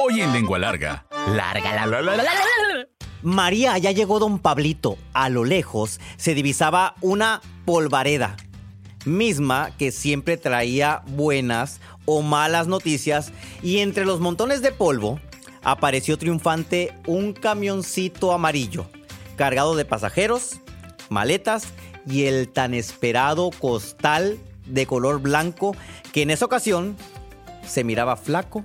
Hoy en Lengua Larga. Larga, la, la, la, la, la, la. María, ya llegó don Pablito. A lo lejos se divisaba una polvareda, misma que siempre traía buenas o malas noticias, y entre los montones de polvo apareció triunfante un camioncito amarillo, cargado de pasajeros, maletas y el tan esperado costal de color blanco que en esa ocasión se miraba flaco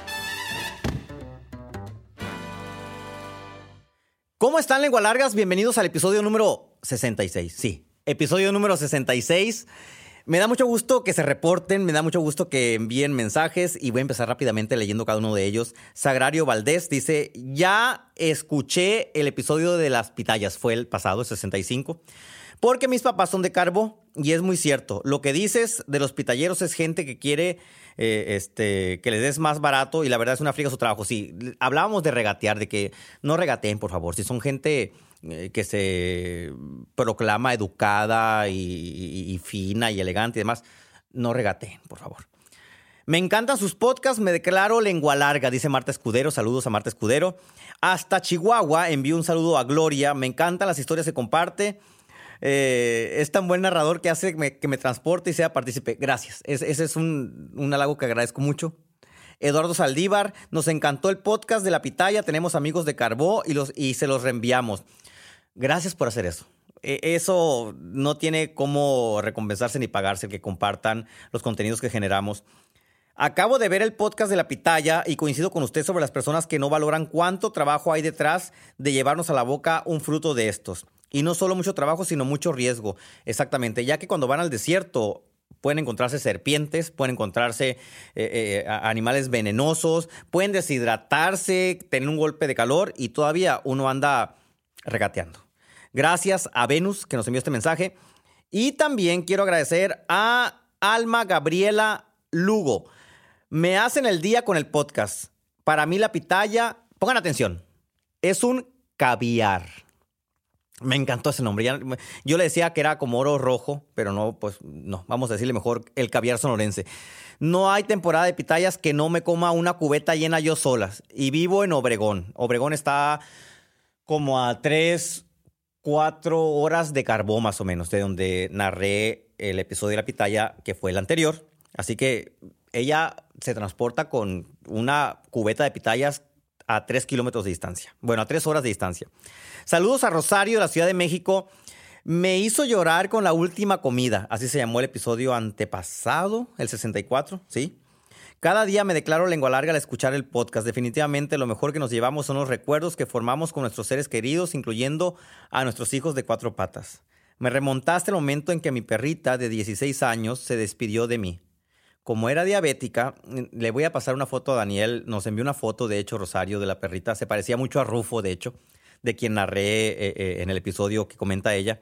¿Cómo están, lengua largas? Bienvenidos al episodio número 66. Sí, episodio número 66. Me da mucho gusto que se reporten, me da mucho gusto que envíen mensajes y voy a empezar rápidamente leyendo cada uno de ellos. Sagrario Valdés dice, ya escuché el episodio de las pitayas, fue el pasado, el 65, porque mis papás son de Carbo y es muy cierto. Lo que dices de los pitalleros es gente que quiere eh, este, que les des más barato y la verdad es una friga su trabajo. Sí, hablábamos de regatear, de que no regateen, por favor. Si son gente eh, que se proclama educada y fina y elegante y demás, no regateen, por favor. Me encantan sus podcasts, me declaro lengua larga, dice Marta Escudero. Saludos a Marta Escudero. Hasta Chihuahua envío un saludo a Gloria. Me encantan las historias que comparte. Eh, es tan buen narrador que hace que me, transporte y sea partícipe. Gracias. Es- ese es un, un halago que agradezco mucho. Eduardo Saldívar, nos encantó el podcast de la pitaya. Tenemos amigos de Carbó y, los, y se los reenviamos. Gracias por hacer eso. E- Eso no tiene cómo recompensarse ni pagarse el que compartan los contenidos que generamos. Acabo de ver el podcast de la pitaya y coincido con usted sobre las personas que no valoran cuánto trabajo hay detrás de llevarnos a la boca un fruto de estos. Y no solo mucho trabajo, sino mucho riesgo. Exactamente, ya que cuando van al desierto pueden encontrarse serpientes, pueden encontrarse eh, eh, animales venenosos, pueden deshidratarse, tener un golpe de calor y todavía uno anda regateando. Gracias a Venus que nos envió este mensaje. Y también quiero agradecer a Alma Gabriela Lugo. Me hacen el día con el podcast. Para mí la pitaya, pongan atención, es un caviar. Me encantó ese nombre. Yo le decía que era como oro rojo, pero no, pues no, vamos a decirle mejor el caviar sonorense. No hay temporada de pitayas que no me coma una cubeta llena yo solas. Y vivo en Obregón. Obregón está como a tres, cuatro horas de carbón más o menos, de donde narré el episodio de la pitaya, que fue el anterior. Así que ella se transporta con una cubeta de pitayas a tres kilómetros de distancia. Bueno, a tres horas de distancia. Saludos a Rosario, de la Ciudad de México. Me hizo llorar con la última comida. Así se llamó el episodio antepasado, el 64, ¿sí? Cada día me declaro lengua larga al escuchar el podcast. Definitivamente lo mejor que nos llevamos son los recuerdos que formamos con nuestros seres queridos, incluyendo a nuestros hijos de cuatro patas. Me remontaste el momento en que mi perrita de 16 años se despidió de mí. Como era diabética, le voy a pasar una foto a Daniel. Nos envió una foto, de hecho, Rosario, de la perrita. Se parecía mucho a Rufo, de hecho, de quien narré eh, eh, en el episodio que comenta ella.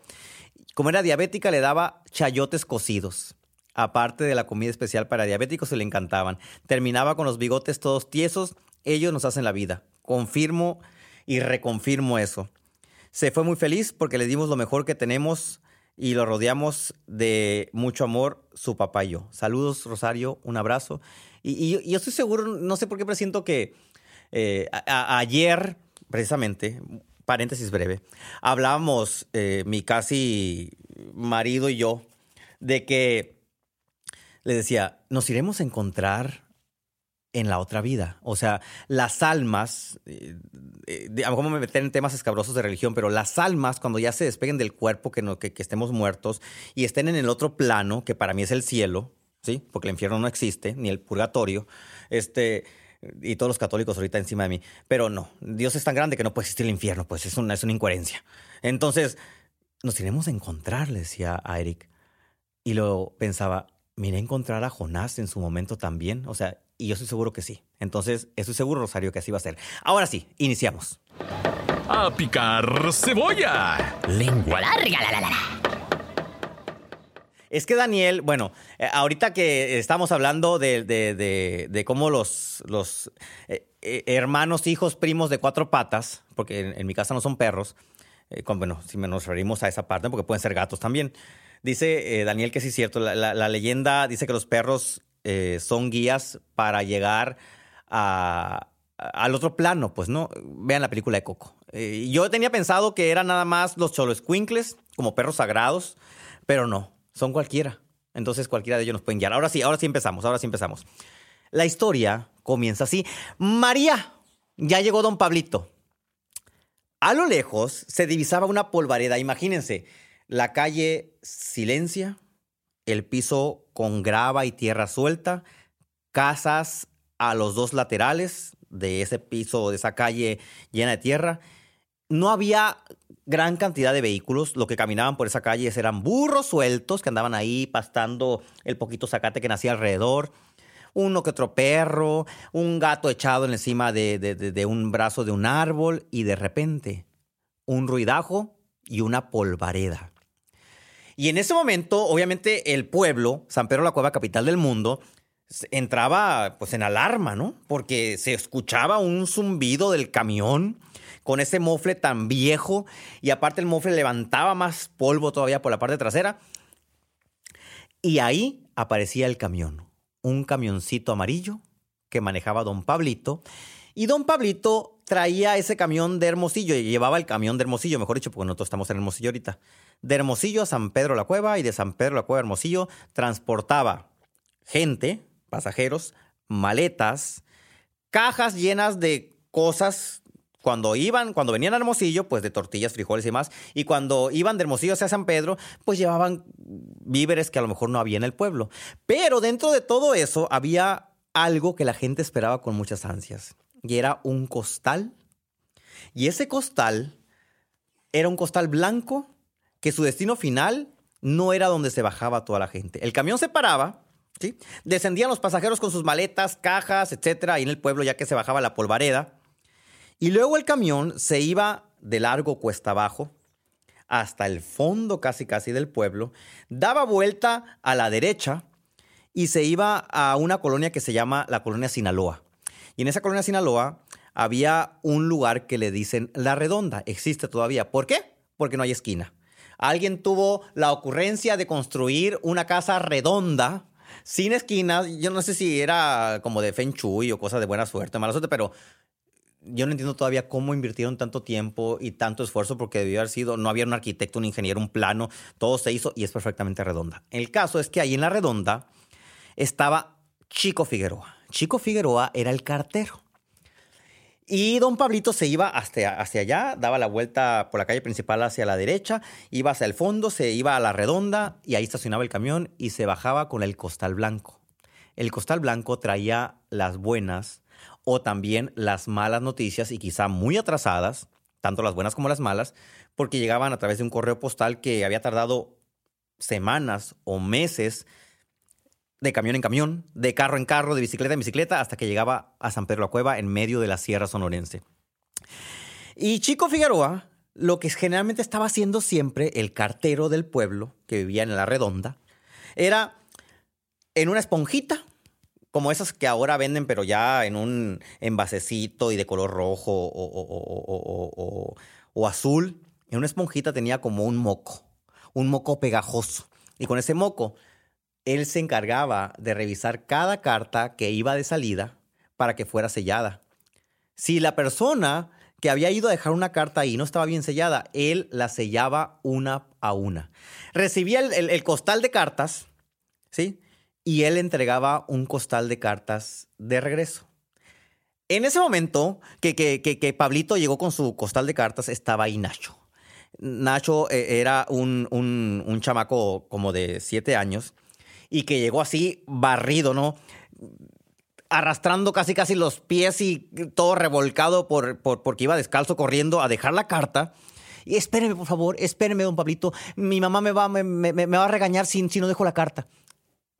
Como era diabética, le daba chayotes cocidos. Aparte de la comida especial para diabéticos, se le encantaban. Terminaba con los bigotes todos tiesos. Ellos nos hacen la vida. Confirmo y reconfirmo eso. Se fue muy feliz porque le dimos lo mejor que tenemos y lo rodeamos de mucho amor, su papá y yo. Saludos, Rosario, un abrazo. Y, yo estoy seguro, no sé por qué presiento que eh, ayer, precisamente, paréntesis breve, hablábamos, eh, mi casi marido y yo, de que le decía, nos iremos a encontrar en la otra vida. O sea, las almas, eh, eh, mejor me meter en temas escabrosos de religión, pero las almas, cuando ya se despeguen del cuerpo, que, no, que, estemos muertos y estén en el otro plano, que para mí es el cielo, ¿sí? Porque el infierno no existe, ni el purgatorio, este, y todos los católicos ahorita encima de mí. Pero no, Dios es tan grande que no puede existir el infierno, pues es una, es una incoherencia. Entonces, nos iremos a encontrar, le decía Eric. Y lo pensaba, miré encontrar a Jonás en su momento también. O sea, y yo estoy seguro que sí. Entonces, estoy seguro, Rosario, que así va a ser. Ahora sí, iniciamos. a picar cebolla. Lengua larga, la, la, la. Es que Daniel, bueno, eh, ahorita que estamos hablando de, de- de- de cómo los, los eh, eh, hermanos, hijos, primos de cuatro patas, porque en, en mi casa no son perros, eh, con- bueno, si nos referimos a esa parte, porque pueden ser gatos también. Dice eh, Daniel que sí es cierto, la, la- la leyenda dice que los perros eh, son guías para llegar a- al otro plano, pues, ¿no? Vean la película de Coco. Eh, yo tenía pensado que eran nada más los choloscuincles, como perros sagrados, pero no, son cualquiera. Entonces cualquiera de ellos nos pueden guiar. Ahora sí, ahora sí empezamos, ahora sí empezamos. La historia comienza así. María, ya llegó don Pablito. A lo lejos se divisaba una polvareda. Imagínense, la calle silencia, el piso con grava y tierra suelta, casas a los dos laterales de ese piso, de esa calle llena de tierra. No había gran cantidad de vehículos. Lo que caminaban por esa calle eran burros sueltos que andaban ahí pastando el poquito zacate que nacía alrededor. Uno que otro perro, un gato echado encima de, de- un brazo de un árbol y de repente un ruidajo y una polvareda. Y en ese momento, obviamente, el pueblo, San Pedro la Cueva, capital del mundo, entraba pues en alarma, ¿no? Porque se escuchaba un zumbido del camión con ese mofle tan viejo y aparte el mofle levantaba más polvo todavía por la parte trasera. Y ahí aparecía el camión, un camioncito amarillo que manejaba don Pablito. Y don Pablito traía ese camión de Hermosillo, y llevaba el camión de Hermosillo, mejor dicho, porque nosotros estamos en Hermosillo ahorita. De Hermosillo a San Pedro la Cueva y de San Pedro la Cueva a Hermosillo transportaba gente, pasajeros, maletas, cajas llenas de cosas cuando iban, cuando venían a Hermosillo, pues de tortillas, frijoles y más, y cuando iban de Hermosillo hacia San Pedro, pues llevaban víveres que a lo mejor no había en el pueblo. Pero dentro de todo eso había algo que la gente esperaba con muchas ansias, y era un costal. Y ese costal era un costal blanco que su destino final no era donde se bajaba toda la gente. El camión se paraba, ¿sí? descendían los pasajeros con sus maletas, cajas, etcétera, ahí en el pueblo ya que se bajaba la polvareda. Y luego el camión se iba de largo cuesta abajo hasta el fondo casi casi del pueblo, daba vuelta a la derecha y se iba a una colonia que se llama la colonia Sinaloa. Y en esa colonia Sinaloa había un lugar que le dicen La Redonda. Existe todavía. ¿Por qué? Porque no hay esquina. Alguien tuvo la ocurrencia de construir una casa redonda, sin esquinas. Yo no sé si era como de Feng Shui o cosa de buena suerte, mala suerte, pero yo no entiendo todavía cómo invirtieron tanto tiempo y tanto esfuerzo porque debió haber sido, no había un arquitecto, un ingeniero, un plano, todo se hizo y es perfectamente redonda. El caso es que ahí en la redonda estaba Chico Figueroa. Chico Figueroa era el cartero. Y don Pablito se iba hacia, hacia allá, daba la vuelta por la calle principal hacia la derecha, iba hacia el fondo, se iba a la redonda y ahí estacionaba el camión y se bajaba con el costal blanco. El costal blanco traía las buenas o también las malas noticias y quizá muy atrasadas, tanto las buenas como las malas, porque llegaban a través de un correo postal que había tardado semanas o meses de camión en camión, de carro en carro, de bicicleta en bicicleta, hasta que llegaba a San Pedro la Cueva en medio de la Sierra Sonorense. Y Chico Figueroa, lo que generalmente estaba haciendo siempre el cartero del pueblo, que vivía en la redonda, era en una esponjita, como esas que ahora venden, pero ya en un envasecito y de color rojo o, o- azul. En una esponjita tenía como un moco, un moco pegajoso. Y con ese moco, él se encargaba de revisar cada carta que iba de salida para que fuera sellada. Si la persona que había ido a dejar una carta ahí no estaba bien sellada, él la sellaba una a una. Recibía el, costal de cartas, ¿sí? Y él entregaba un costal de cartas de regreso. En ese momento que, que- que- que Pablito llegó con su costal de cartas, estaba ahí Nacho. Nacho eh, era un, un- un chamaco como de siete años y que llegó así barrido, ¿no? Arrastrando casi casi los pies y todo revolcado por, por- porque iba descalzo corriendo a dejar la carta. Y espéreme, por favor, espéreme, don Pablito. Mi mamá me va, me, me- va a regañar si, si no dejo la carta.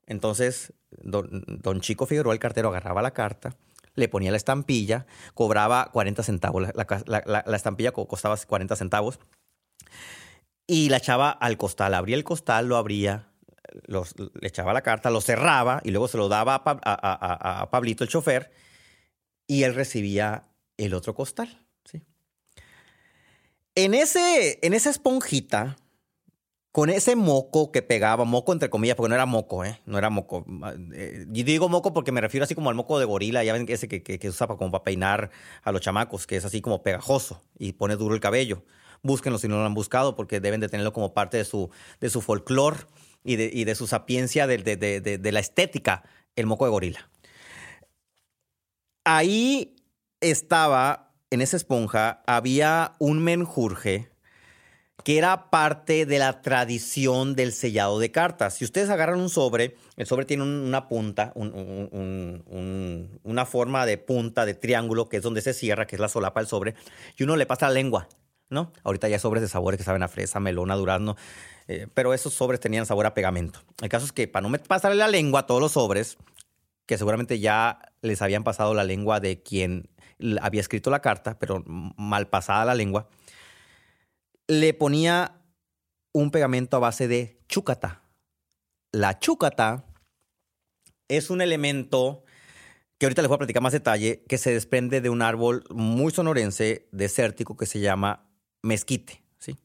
Entonces, don, Chico Figueroa, el cartero, agarraba la carta, le ponía la estampilla, cobraba 40 centavos. La, la- la- la estampilla co- costaba 40 centavos. Y la echaba al costal. Abría el costal, lo abría, le echaba la carta, lo cerraba y luego se lo daba a, Pa- a- a- a- a Pablito, el chofer, y él recibía el otro costal. ¿sí? En, ese, en esa esponjita, con ese moco que pegaba, moco entre comillas, porque no era moco, ¿eh? No era moco. Eh, y digo moco porque me refiero así como al moco de gorila, ya ven ese que, que, que se usa para, como para peinar a los chamacos, que es así como pegajoso y pone duro el cabello. Búsquenlo si no lo han buscado, porque deben de tenerlo como parte de su, de su folclore y de, y de su sapiencia de, de- de- la estética, el moco de gorila. Ahí estaba, en esa esponja, había un menjurje que era parte de la tradición del sellado de cartas. Si ustedes agarran un sobre, el sobre tiene un- una punta, un- un- un- un- una forma de punta, de triángulo, que es donde se cierra, que es la solapa del sobre, y uno le pasa la lengua, ¿no? Ahorita ya sobres de sabores que saben a fresa, melón, a durazno, eh, pero esos sobres tenían sabor a pegamento. El caso es que para no pasarle la lengua a todos los sobres, que seguramente ya les habían pasado la lengua de quien había escrito la carta, pero mal pasada la lengua, le ponía un pegamento a base de chúcata. La chúcata es un elemento que ahorita les voy a platicar más detalle, que se desprende de un árbol muy sonorense, desértico, que se llama mezquite. ¿sí?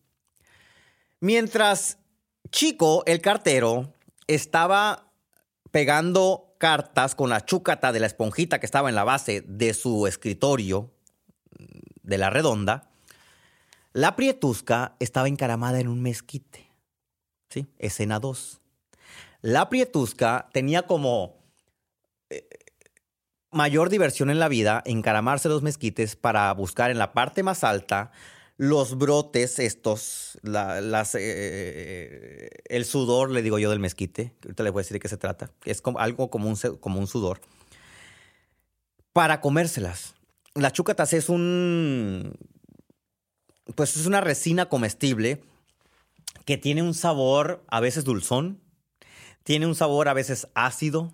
Mientras Chico, el cartero, estaba pegando cartas con la chúcata de la esponjita que estaba en la base de su escritorio de la redonda, la prietusca estaba encaramada en un mezquite. ¿Sí? Escena 2. La prietusca tenía como eh, mayor diversión en la vida encaramarse los mezquites para buscar en la parte más alta los brotes estos, la- las, eh, el sudor, le digo yo, del mezquite, ahorita les voy a decir de qué se trata, es algo como un, como un sudor, para comérselas. La chúcatas es un, pues es una resina comestible que tiene un sabor a veces dulzón, tiene un sabor a veces ácido,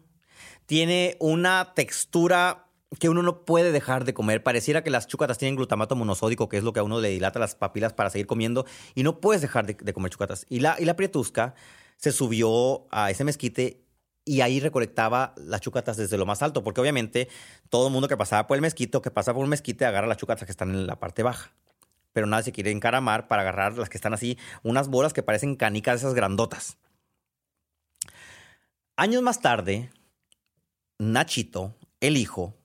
tiene una textura que uno no puede dejar de comer. Pareciera que las chúcatas tienen glutamato monosódico, que es lo que a uno le dilata las papilas para seguir comiendo, y no puedes dejar de, comer chúcatas. Y la, y la prietusca se subió a ese mezquite y ahí recolectaba las chúcatas desde lo más alto, porque obviamente todo el mundo que pasaba por el mezquito, que pasa por un mezquite, agarra las chúcatas que están en la parte baja. Pero nadie se quiere encaramar para agarrar las que están así, unas bolas que parecen canicas esas grandotas. Años más tarde, Nachito, el hijo,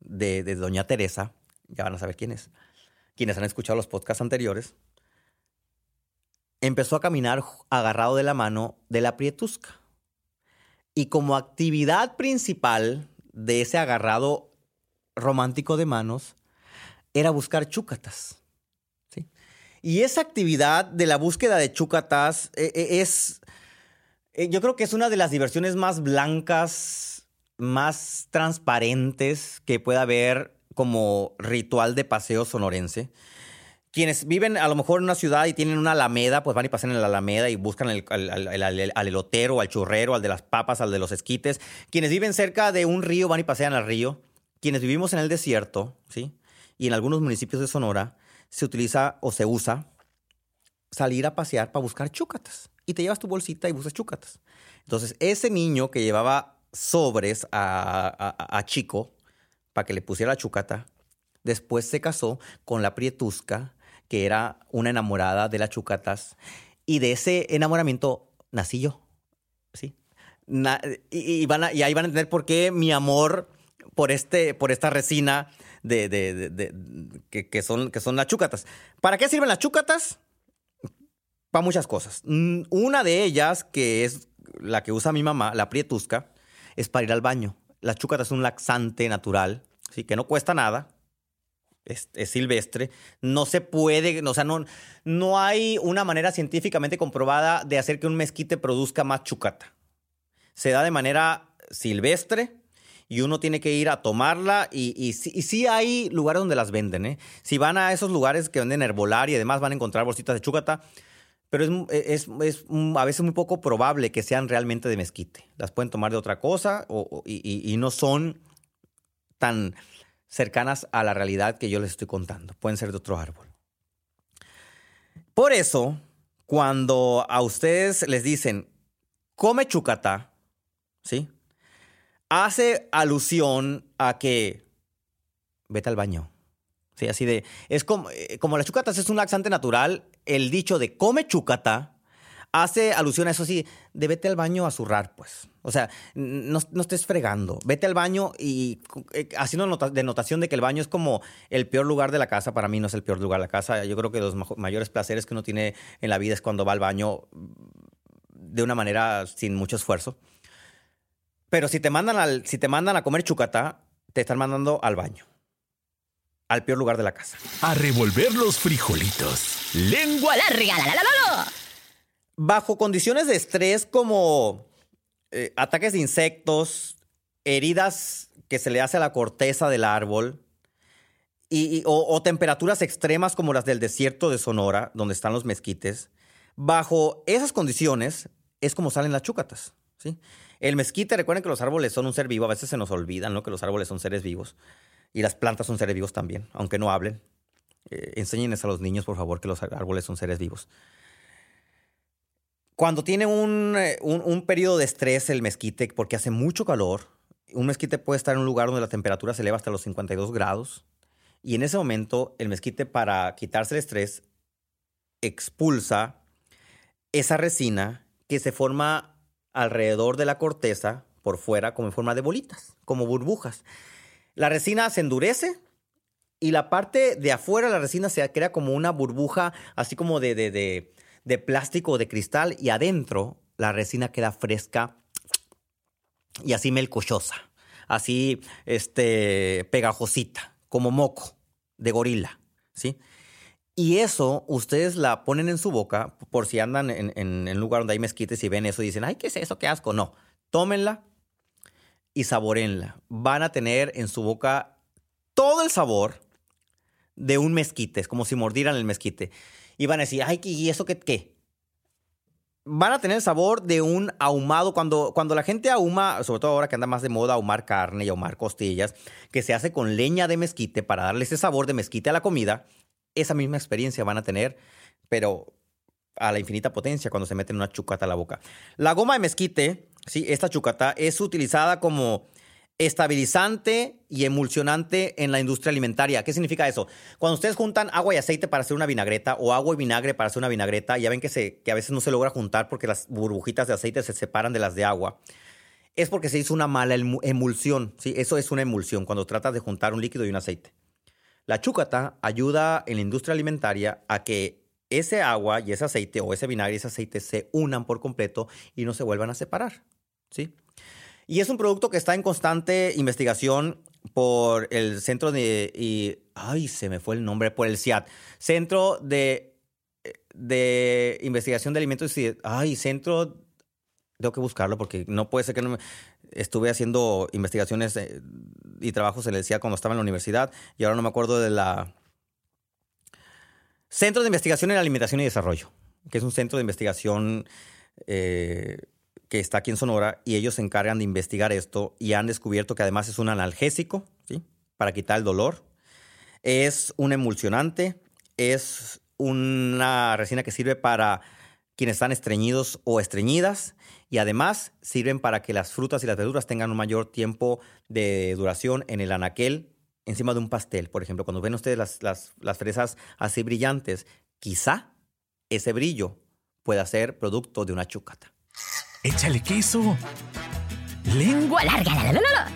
De, de doña Teresa, ya van a saber quién es, quienes han escuchado los podcasts anteriores, empezó a caminar agarrado de la mano de la prietusca. Y como actividad principal de ese agarrado romántico de manos, era buscar chúcatas. ¿sí? Y esa actividad de la búsqueda de chúcatas eh, eh, es, eh, yo creo que es una de las diversiones más blancas, más transparentes que pueda haber como ritual de paseo sonorense. Quienes viven a lo mejor en una ciudad y tienen una alameda, pues van y pasan en la alameda y buscan al- al- al elotero, al churrero, al de las papas, al de los esquites. Quienes viven cerca de un río van y pasean al río. Quienes vivimos en el desierto, ¿sí? Y en algunos municipios de Sonora se utiliza o se usa salir a pasear para buscar chúcatas. Y te llevas tu bolsita y buscas chúcatas. Entonces, ese niño que llevaba sobres a, a- Chico para que le pusiera la chúcata, después se casó con la prietusca, que era una enamorada de las chúcatas. Y de ese enamoramiento nací yo. ¿Sí? Na- y, van a- y ahí van a entender por qué mi amor por, este, por esta resina de, de- de- que, que son, que son las chúcatas. ¿Para qué sirven las chúcatas? Para muchas cosas. Mm, Una de ellas, que es la que usa mi mamá, la prietusca, es para ir al baño. La chúcata es un laxante natural, ¿sí? que no cuesta nada. Es, es silvestre. No se puede, o sea, no, no hay una manera científicamente comprobada de hacer que un mezquite produzca más chúcata. Se da de manera silvestre y uno tiene que ir a tomarla y, y, y sí hay lugares donde las venden. ¿eh? Si van a esos lugares que venden herbolaria y demás van a encontrar bolsitas de chúcata, pero es, es- es a veces muy poco probable que sean realmente de mezquite. Las pueden tomar de otra cosa y, no son tan cercanas a la realidad que yo les estoy contando. Pueden ser de otro árbol. Por eso, cuando a ustedes les dicen, come chucata, ¿sí? Hace alusión a que vete al baño. Sí, así de. Es como, eh, como las chucatas es un laxante natural, el dicho de come chucata hace alusión a eso sí, de vete al baño a zurrar, pues. O sea, no, estés fregando. Vete al baño y eh, haciendo nota, de notación de que el baño es como el peor lugar de la casa. Para mí no es el peor lugar de la casa. Yo creo que los mayores placeres que uno tiene en la vida es cuando va al baño de una manera sin mucho esfuerzo. Pero si te mandan, al, si te mandan a comer chucata, te están mandando al baño al peor lugar de la casa. A revolver los frijolitos. Lengua larga, la, la, la, Bajo condiciones de estrés como eh, ataques de insectos, heridas que se le hace a la corteza del árbol, y, o, temperaturas extremas como las del desierto de Sonora, donde están los mezquites, bajo esas condiciones es como salen las chúcatas. ¿sí? El mezquite, recuerden que los árboles son un ser vivo, a veces se nos olvidan ¿no? que los árboles son seres vivos. Y las plantas son seres vivos también, aunque no hablen. Eh, enséñenles a los niños, por favor, que los árboles son seres vivos. Cuando tiene eh, un, un, periodo de estrés el mezquite, porque hace mucho calor, un mezquite puede estar en un lugar donde la temperatura se eleva hasta los 52 grados. Y en ese momento, el mezquite, para quitarse el estrés, expulsa esa resina que se forma alrededor de la corteza, por fuera, como en forma de bolitas, como burbujas. La resina se endurece y la parte de afuera de la resina se crea como una burbuja, así como de, de, plástico o de cristal, y adentro la resina queda fresca y así melcochosa, así este, pegajosita, como moco de gorila, ¿sí? Y eso ustedes la ponen en su boca, por si andan en, en, lugar donde hay mezquites y ven eso y dicen, ay, ¿qué es eso? ¿Qué asco? No, tómenla, y saborenla. Van a tener en su boca todo el sabor de un mezquite. Es como si mordieran el mezquite. Y van a decir, ay, ¿y eso qué? qué? Van a tener el sabor de un ahumado. Cuando, cuando la gente ahuma, sobre todo ahora que anda más de moda ahumar carne y ahumar costillas, que se hace con leña de mezquite para darle ese sabor de mezquite a la comida, esa misma experiencia van a tener, pero a la infinita potencia cuando se meten una chucata a la boca. La goma de mezquite ¿sí? esta chucata es utilizada como estabilizante y emulsionante en la industria alimentaria. ¿Qué significa eso? Cuando ustedes juntan agua y aceite para hacer una vinagreta o agua y vinagre para hacer una vinagreta, ya ven que, se, que a veces no se logra juntar porque las burbujitas de aceite se separan de las de agua. Es porque se hizo una mala emulsión. ¿sí? Eso es una emulsión cuando tratas de juntar un líquido y un aceite. La chúcata ayuda en la industria alimentaria a que ese agua y ese aceite o ese vinagre y ese aceite se unan por completo y no se vuelvan a separar. ¿Sí? Y es un producto que está en constante investigación por el Centro de... Y, ay, se me fue el nombre, por el CIAT. Centro de, de Investigación de Alimentos y... Ay, Centro... Tengo que buscarlo porque no puede ser que no me... Estuve haciendo investigaciones eh, y trabajos en el CIAT cuando estaba en la universidad y ahora no me acuerdo de la... Centro de Investigación en Alimentación y Desarrollo, que es un centro de investigación... Eh, que está aquí en Sonora y ellos se encargan de investigar esto y han descubierto que además es un analgésico, ¿sí? Para quitar el dolor. Es un emulsionante, es una resina que sirve para quienes están estreñidos o estreñidas y además sirven para que las frutas y las verduras tengan un mayor tiempo de duración en el anaquel encima de un pastel. Por ejemplo, cuando ven ustedes las, las, las fresas así brillantes, quizá ese brillo pueda ser producto de una chucata. Échale queso. Lengua larga. La, la, la,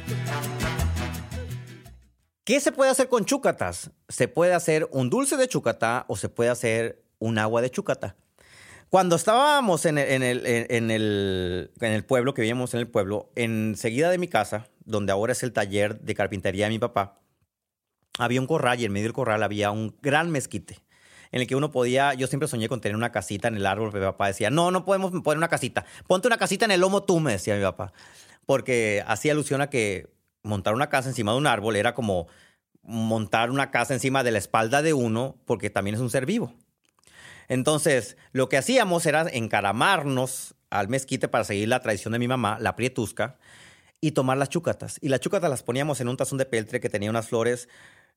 ¿Qué se puede hacer con chúcatas? Se puede hacer un dulce de chúcata o se puede hacer un agua de chúcata. Cuando estábamos en el, en el, en el pueblo, que vivíamos en el pueblo, enseguida de mi casa, donde ahora es el taller de carpintería de mi papá, había un corral y en medio del corral había un gran mezquite en el que uno podía, yo siempre soñé con tener una casita en el árbol, pero mi papá decía, no, no podemos poner una casita, ponte una casita en el lomo tú, me decía mi papá, porque hacía alusión a que montar una casa encima de un árbol era como montar una casa encima de la espalda de uno, porque también es un ser vivo. Entonces, lo que hacíamos era encaramarnos al mezquite para seguir la tradición de mi mamá, la prietusca, y tomar las chúcatas. Y las chúcatas las poníamos en un tazón de peltre que tenía unas flores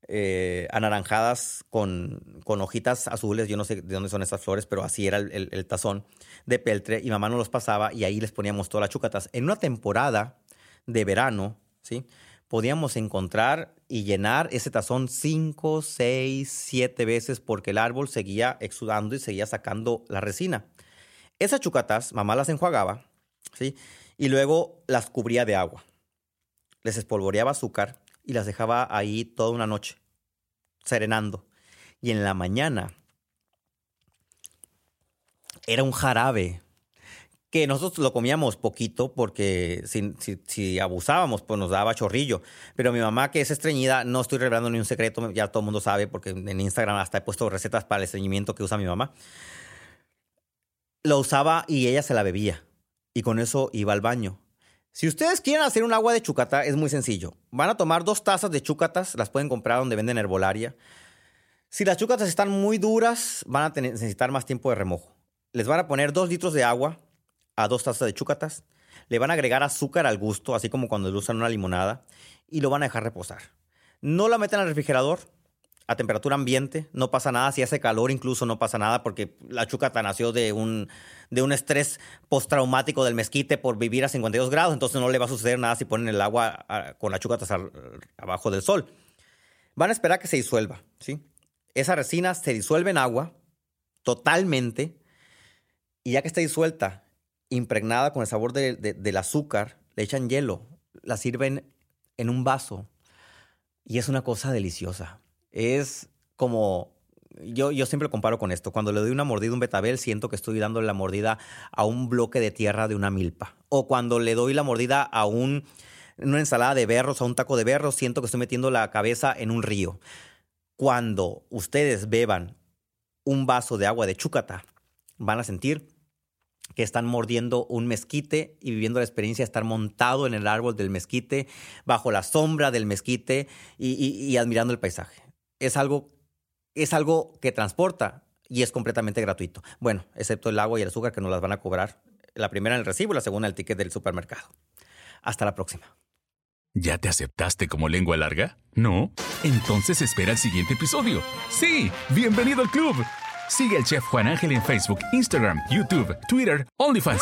eh, anaranjadas con, con, hojitas azules. Yo no sé de dónde son esas flores, pero así era el, el, tazón de peltre. Y mamá nos los pasaba y ahí les poníamos todas las chúcatas. En una temporada de verano, ¿sí? Podíamos encontrar y llenar ese tazón cinco, seis, siete veces porque el árbol seguía exudando y seguía sacando la resina. Esas chucatas, mamá las enjuagaba, ¿sí? Y luego las cubría de agua. Les espolvoreaba azúcar y las dejaba ahí toda una noche, serenando. Y en la mañana era un jarabe que nosotros lo comíamos poquito porque si, abusábamos, pues nos daba chorrillo. Pero mi mamá, que es estreñida, no estoy revelando ni un secreto, ya todo el mundo sabe porque en Instagram hasta he puesto recetas para el estreñimiento que usa mi mamá. Lo usaba y ella se la bebía. Y con eso iba al baño. Si ustedes quieren hacer un agua de chucata, es muy sencillo. Van a tomar dos tazas de chucatas, las pueden comprar donde venden herbolaria. Si las chucatas están muy duras, van a necesitar más tiempo de remojo. Les van a poner dos litros de agua a dos tazas de chucatas. Le van a agregar azúcar al gusto, así como cuando le usan una limonada, y lo van a dejar reposar. No la meten al refrigerador, a temperatura ambiente, no pasa nada, si hace calor incluso no pasa nada porque la chucata nació de un, de un estrés postraumático del mezquite por vivir a 52 grados, entonces no le va a suceder nada si ponen el agua con la chucata abajo del sol. Van a esperar que se disuelva, ¿sí? Esa resina se disuelve en agua totalmente y ya que está disuelta, impregnada con el sabor del azúcar, le echan hielo, la sirven en un vaso y es una cosa deliciosa es como yo, yo, siempre comparo con esto. Cuando le doy una mordida a un betabel, siento que estoy dándole la mordida a un bloque de tierra de una milpa. O cuando le doy la mordida a un, una ensalada de berros, a un taco de berros, siento que estoy metiendo la cabeza en un río. Cuando ustedes beban un vaso de agua de chúcata, van a sentir que están mordiendo un mezquite y viviendo la experiencia de estar montado en el árbol del mezquite, bajo la sombra del mezquite y admirando el paisaje es algo, es algo que transporta y es completamente gratuito. Bueno, excepto el agua y el azúcar que nos las van a cobrar. La primera en el recibo y la segunda en el ticket del supermercado. Hasta la próxima. ¿Ya te aceptaste como lengua larga? ¿No? Entonces espera el siguiente episodio. Sí, bienvenido al club. Sigue al chef Juan Ángel en Facebook, Instagram, YouTube, Twitter, OnlyFans.